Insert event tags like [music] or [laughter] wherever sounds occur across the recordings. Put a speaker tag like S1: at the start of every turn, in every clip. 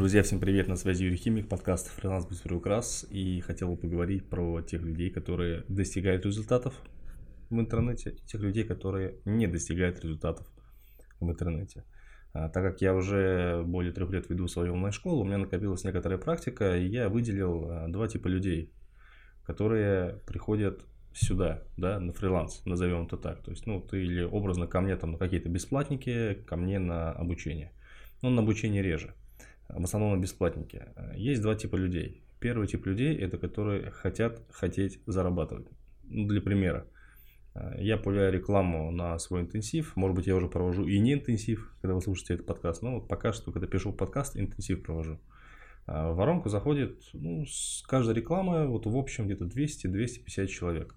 S1: Друзья, всем привет, на связи Юрий Химик, подкаст «Фриланс без приукрас». И хотел бы поговорить про тех людей, которые достигают результатов в интернете, и тех людей, которые не достигают результатов в интернете. А, так как я уже более трех лет веду свою онлайн-школу, у меня накопилась некоторая практика, и я выделил а, два типа людей, которые приходят сюда, да, на фриланс, назовем это так. То есть, ну, ты или образно ко мне там на какие-то бесплатники, ко мне на обучение. Ну, на обучение реже в основном бесплатники. Есть два типа людей. Первый тип людей – это которые хотят хотеть зарабатывать. Ну, для примера. Я появляю рекламу на свой интенсив. Может быть, я уже провожу и не интенсив, когда вы слушаете этот подкаст. Но вот пока что, когда пишу подкаст, интенсив провожу. В воронку заходит ну, с каждой рекламы вот в общем где-то 200-250 человек.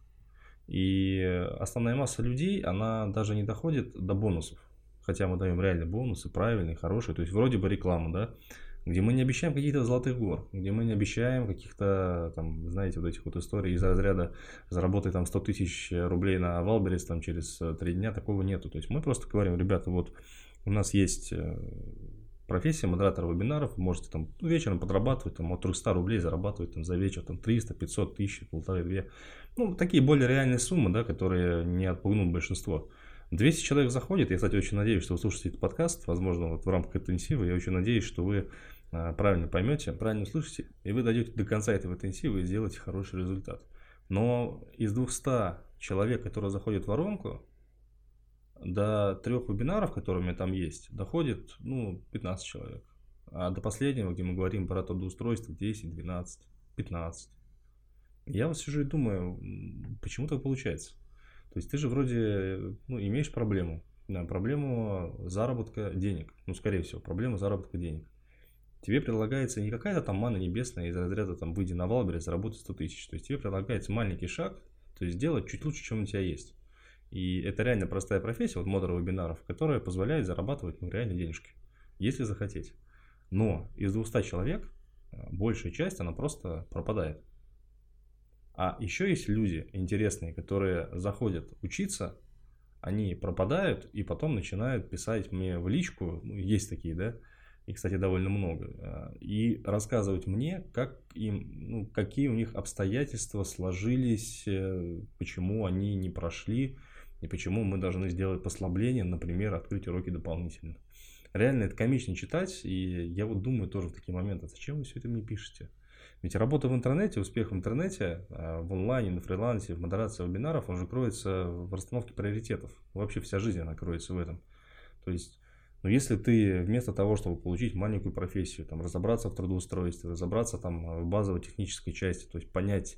S1: И основная масса людей, она даже не доходит до бонусов. Хотя мы даем реальные бонусы, правильные, хорошие. То есть вроде бы реклама, да где мы не обещаем каких-то золотых гор, где мы не обещаем каких-то, там, знаете, вот этих вот историй из разряда заработай там 100 тысяч рублей на Wildberries там через э, три дня, такого нету. То есть мы просто говорим, ребята, вот у нас есть э, профессия модератора вебинаров, вы можете там вечером подрабатывать, там от 300 рублей зарабатывать там за вечер, там 300, 500 тысяч, полторы, две. Ну, такие более реальные суммы, да, которые не отпугнут большинство. 200 человек заходит, я, кстати, очень надеюсь, что вы слушаете этот подкаст, возможно, вот в рамках интенсива, я очень надеюсь, что вы а, правильно поймете, правильно услышите, и вы дойдете до конца этого интенсива и сделаете хороший результат. Но из 200 человек, которые заходят в воронку, до трех вебинаров, которые меня там есть, доходит ну, 15 человек. А до последнего, где мы говорим про трудоустройство, 10, 12, 15. Я вот сижу и думаю, почему так получается? То есть ты же вроде ну, имеешь проблему, да, проблему заработка денег. Ну, скорее всего, проблему заработка денег тебе предлагается не какая-то там мана небесная из разряда там выйди на Валбере, заработай 100 тысяч. То есть тебе предлагается маленький шаг, то есть сделать чуть лучше, чем у тебя есть. И это реально простая профессия, вот модера вебинаров, которая позволяет зарабатывать ну, реально денежки, если захотеть. Но из 200 человек э, большая часть, она просто пропадает. А еще есть люди интересные, которые заходят учиться, они пропадают и потом начинают писать мне в личку, ну, есть такие, да, и, кстати, довольно много, а, и рассказывать мне, как им, ну, какие у них обстоятельства сложились, э, почему они не прошли, и почему мы должны сделать послабление, например, открыть уроки дополнительно. Реально это комично читать, и я вот думаю тоже в такие моменты, зачем вы все это мне пишете? Ведь работа в интернете, успех в интернете, а, в онлайне, на фрилансе, в модерации вебинаров, он же кроется в расстановке приоритетов. Вообще вся жизнь, она кроется в этом. То есть но если ты вместо того, чтобы получить маленькую профессию, там, разобраться в трудоустройстве, разобраться там, в базовой технической части, то есть понять,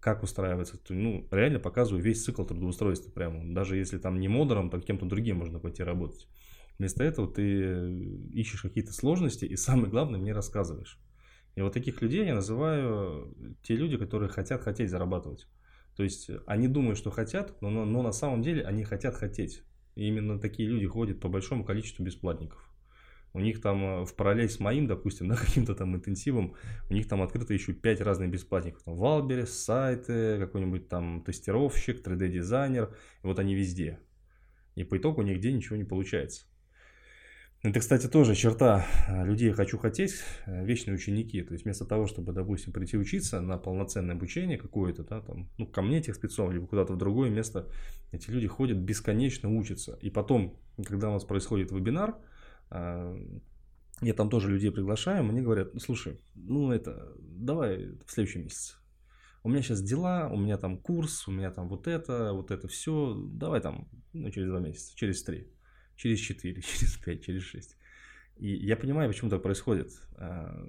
S1: как устраиваться, то, ну, реально показываю весь цикл трудоустройства прямо. Даже если там не модером, то кем-то другим можно пойти работать. Вместо этого ты ищешь какие-то сложности и самое главное мне рассказываешь. И вот таких людей я называю те люди, которые хотят хотеть зарабатывать. То есть они думают, что хотят, но, но, но на самом деле они хотят хотеть. И именно такие люди ходят по большому количеству бесплатников. У них там э, в параллель с моим, допустим, [laughs] да, каким-то там интенсивом, у них там открыто еще 5 разных бесплатников. Там Wildberries, сайты, какой-нибудь там тестировщик, 3D-дизайнер. И вот они везде. И по итогу нигде ничего не получается. Это, кстати, тоже черта э, людей «хочу хотеть», э, вечные ученики. То есть, вместо того, чтобы, допустим, прийти учиться на полноценное обучение какое-то, да, там, ну, ко мне тех спецов, либо куда-то в другое место, эти люди ходят бесконечно учатся. И потом, когда у нас происходит вебинар, э, я там тоже людей приглашаю, мне говорят, ну, слушай, ну, это, давай в следующем месяце. У меня сейчас дела, у меня там курс, у меня там вот это, вот это все, давай там, ну, через два месяца, через три через 4, [laughs] через 5, через 6. И я понимаю, почему так происходит. А,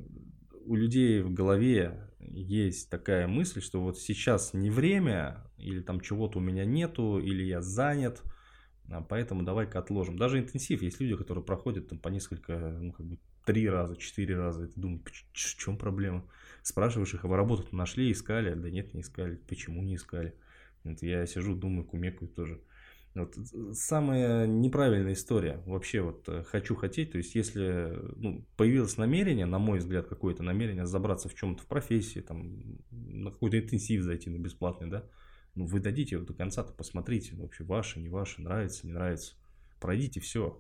S1: у людей в голове есть такая мысль, что вот сейчас не время, или там чего-то у меня нету, или я занят, а поэтому давай-ка отложим. Даже интенсив, есть люди, которые проходят там по несколько, ну как бы три раза, четыре раза, и ты думаешь, в чем проблема? Спрашиваешь их, а вы работу нашли, искали? Да нет, не искали. Почему не искали? Это я сижу, думаю, кумекаю тоже. Вот, э, самая неправильная история. Вообще вот э, хочу хотеть, то есть если ну, появилось намерение, на мой взгляд, какое-то намерение забраться в чем-то в профессии, там, на какой-то интенсив зайти на бесплатный, да, ну вы дадите его до конца-то, посмотрите, вообще ваше, не ваше, нравится, не нравится. Пройдите все.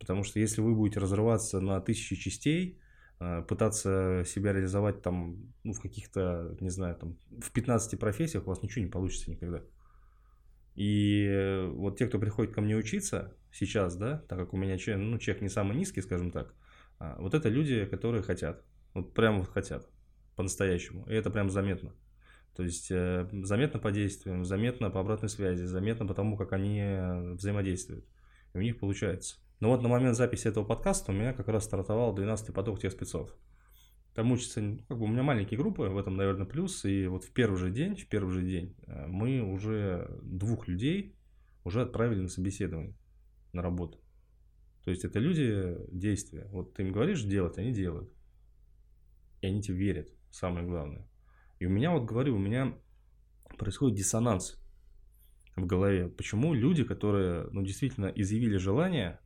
S1: Потому что если вы будете разрываться на тысячи частей, э, пытаться себя реализовать там, ну, в каких-то, не знаю, там, в 15 профессиях у вас ничего не получится никогда. И вот те, кто приходит ко мне учиться сейчас, да, так как у меня ну, чек не самый низкий, скажем так, а, вот это люди, которые хотят, вот прям вот хотят, по-настоящему, и это прям заметно. То есть э, заметно по действиям, заметно по обратной связи, заметно по тому, как они э, взаимодействуют. И у них получается. Но вот на момент записи этого подкаста у меня как раз стартовал 12-й поток тех спецов. Там учатся, ну, как бы у меня маленькие группы, в этом, наверное, плюс. И вот в первый же день, в первый же день э, мы уже двух людей уже отправили на собеседование, на работу. То есть это люди действия. Вот ты им говоришь делать, они делают. И они тебе верят, самое главное. И у меня, вот говорю, у меня происходит диссонанс в голове. Почему люди, которые ну, действительно изъявили желание,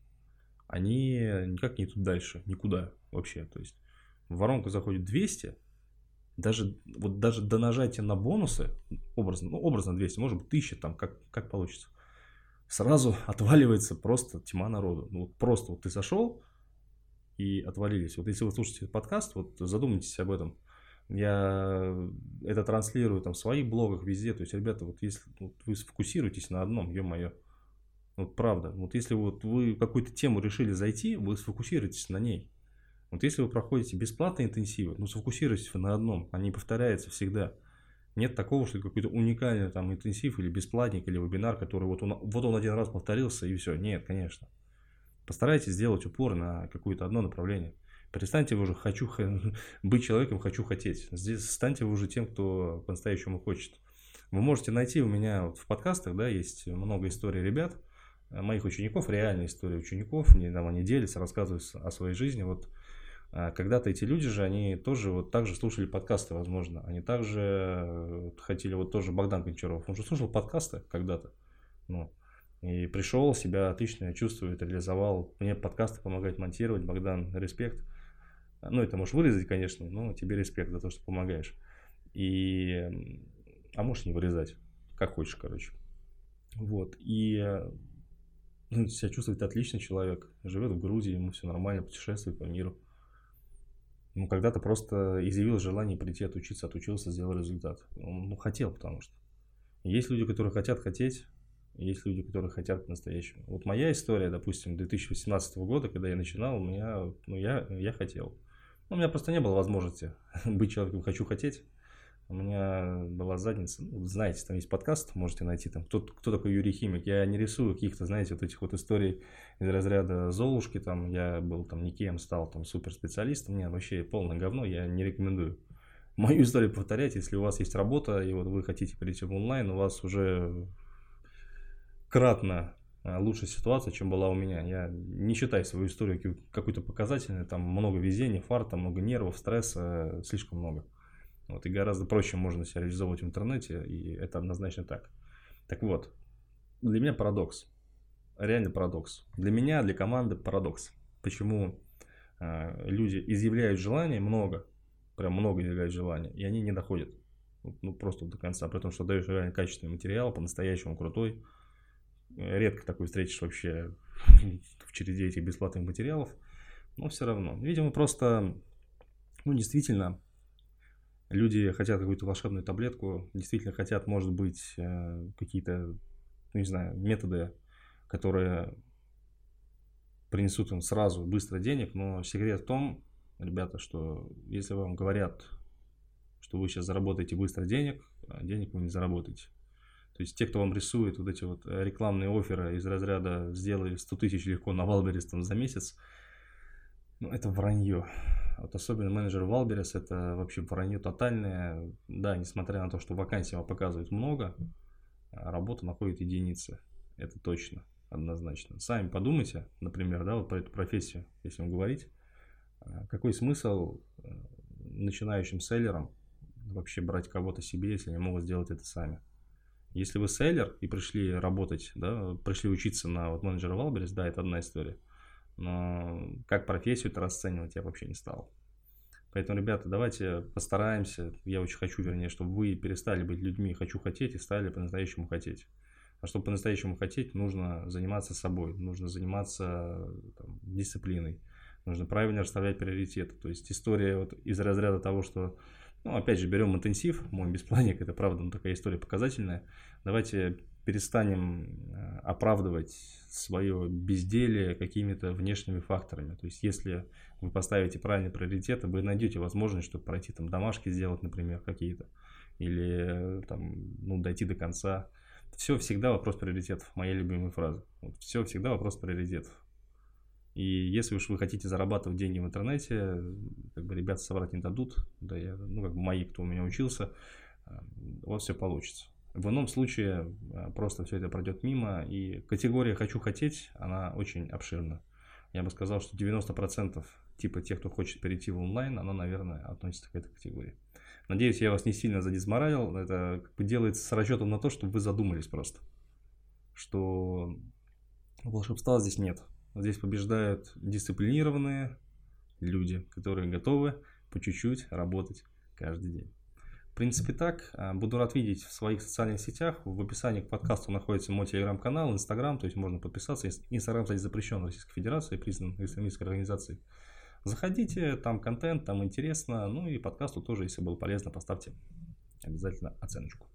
S1: они никак не идут дальше, никуда вообще. То есть в воронку заходит 200, даже, вот даже до нажатия на бонусы, образно, ну, образно 200, может быть 1000, там, как, как получится, сразу [laughs] отваливается просто тьма народу. Ну, вот просто вот ты зашел и отвалились. Вот если вы слушаете подкаст, вот задумайтесь об этом. Я это транслирую там в своих блогах, везде. То есть, ребята, вот если вот вы сфокусируетесь на одном, ё-моё, вот правда. Вот если вот вы какую-то тему решили зайти, вы сфокусируйтесь на ней. Вот если вы проходите бесплатные интенсивы, ну сфокусируйтесь на одном, они повторяются всегда. Нет такого, что какой-то уникальный там интенсив или бесплатник или вебинар, который вот он, вот он один раз повторился и все. Нет, конечно. Постарайтесь сделать упор на какое-то одно направление. Перестаньте вы уже хочу [laughs] быть человеком, хочу хотеть. Здесь станьте вы уже тем, кто по-настоящему хочет. Вы можете найти у меня вот в подкастах, да, есть много историй ребят, моих учеников, реальные истории учеников, они, там, они делятся, рассказывают о своей жизни. Вот когда-то эти люди же, они тоже вот так же слушали подкасты, возможно. Они также э, хотели, вот тоже Богдан Гончаров, он же слушал подкасты когда-то. Ну, и пришел, себя отлично чувствует, реализовал. Мне подкасты помогают монтировать. Богдан, респект. Ну, это можешь вырезать, конечно, но тебе респект за то, что помогаешь. И... А можешь не вырезать, как хочешь, короче. Вот. И э, ну, себя чувствует отличный человек. Живет в Грузии, ему все нормально, путешествует по миру. Ну, когда-то просто изъявил желание прийти отучиться, отучился, сделал результат. Он ну, хотел, потому что. Есть люди, которые хотят хотеть, есть люди, которые хотят по-настоящему. Вот моя история, допустим, 2018 года, когда я начинал, у меня, ну, я, я хотел. Ну, у меня просто не было возможности [laughs] быть человеком «хочу хотеть». У меня была задница, ну, знаете, там есть подкаст, можете найти там, кто, кто такой Юрий Химик. Я не рисую каких-то, знаете, вот этих вот историй из разряда Золушки, там, я был там никем, стал там суперспециалистом, мне вообще полное говно, я не рекомендую. Мою историю повторять, если у вас есть работа, и вот вы хотите перейти в онлайн, у вас уже кратно а, лучшая ситуация, чем была у меня. Я не считаю свою историю какой-то показательной, там много везения, фарта, много нервов, стресса, слишком много. Вот, и гораздо проще можно себя реализовывать в интернете, и это однозначно так. Так вот, для меня парадокс. Реально парадокс. Для меня, для команды парадокс. Почему э, люди изъявляют желание много, прям много изъявляют желание, и они не доходят. Ну, просто до конца. При том, что даешь реально качественный материал, по-настоящему крутой. Редко такой встретишь вообще [laughs] в череде этих бесплатных материалов. Но все равно. Видимо, просто, ну, действительно, люди хотят какую-то волшебную таблетку, действительно хотят, может быть, э, какие-то, ну, не знаю, методы, которые принесут им сразу быстро денег, но секрет в том, ребята, что если вам говорят, что вы сейчас заработаете быстро денег, а денег вы не заработаете. То есть те, кто вам рисует вот эти вот рекламные офферы из разряда «сделай 100 тысяч легко на Wildberries там за месяц», ну, это вранье. Вот особенно менеджер Wildberries это вообще вранье тотальное. Да, несмотря на то, что вакансий вам показывают много, работа находит единицы. Это точно, однозначно. Сами подумайте, например, да, вот про эту профессию, если вам говорить. А какой смысл э, начинающим селлерам вообще брать кого-то себе, если они могут сделать это сами? Если вы селлер и пришли работать, да, пришли учиться на вот менеджера Wildberries, да, это одна история но как профессию это расценивать я вообще не стал. Поэтому, ребята, давайте постараемся, я очень хочу, вернее, чтобы вы перестали быть людьми «хочу хотеть» и стали по-настоящему хотеть. А чтобы по-настоящему хотеть, нужно заниматься собой, нужно заниматься там, дисциплиной, нужно правильно расставлять приоритеты. То есть история вот из разряда того, что, ну, опять же, берем интенсив, мой беспланник, это правда, ну, такая история показательная. Давайте перестанем э, оправдывать свое безделие какими-то внешними факторами. То есть, если вы поставите правильные приоритеты, вы найдете возможность, чтобы пройти там домашки сделать, например, какие-то, или там, ну, дойти до конца. Все всегда вопрос приоритетов, моя любимая фраза. Все всегда вопрос приоритетов. И если уж вы хотите зарабатывать деньги в интернете, как бы ребята соврать не дадут, да я, ну, как бы мои, кто у меня учился, э, у вас все получится. В ином случае э, просто все это пройдет мимо, и категория «хочу хотеть», она очень обширна. Я бы сказал, что 90% типа тех, кто хочет перейти в онлайн, она, наверное, относится к этой категории. Надеюсь, я вас не сильно задизморалил. Это как бы делается с расчетом на то, чтобы вы задумались просто. Что волшебства здесь нет. Здесь побеждают дисциплинированные люди, которые готовы по чуть-чуть работать каждый день. В принципе, так. А, буду рад видеть в своих социальных сетях. В описании к подкасту находится мой телеграм-канал, инстаграм, то есть можно подписаться. Инстаграм, кстати, запрещен в Российской Федерации, признан экстремистской организацией. Заходите, там контент, там интересно. Ну и подкасту тоже, если было полезно, поставьте обязательно оценочку.